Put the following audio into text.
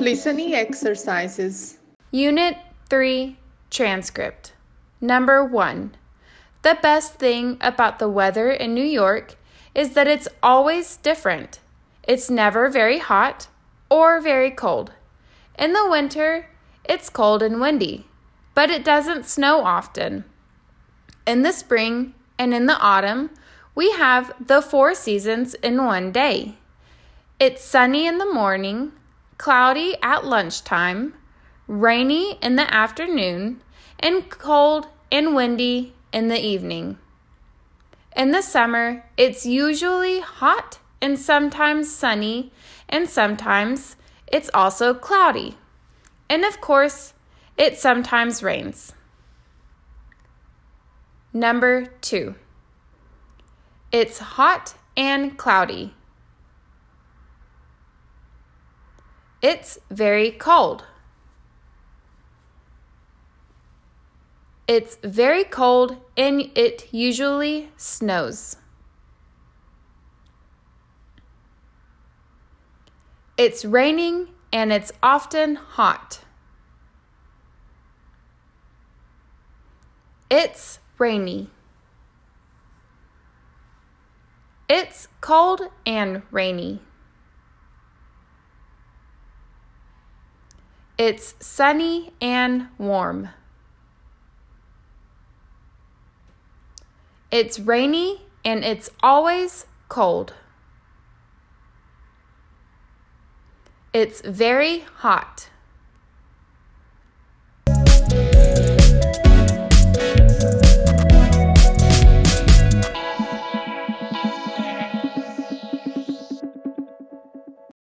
Listening exercises. Unit 3 Transcript. Number 1. The best thing about the weather in New York is that it's always different. It's never very hot or very cold. In the winter, it's cold and windy, but it doesn't snow often. In the spring and in the autumn, we have the four seasons in one day. It's sunny in the morning, cloudy at lunchtime, rainy in the afternoon, and cold and windy in the evening. In the summer, it's usually hot and sometimes sunny, and sometimes it's also cloudy. And of course, it sometimes rains. Number two, it's hot and cloudy. It's very cold. It's very cold and it usually snows. It's raining and it's often hot. It's rainy. It's cold and rainy. It's sunny and warm. It's rainy and it's always cold. It's very hot.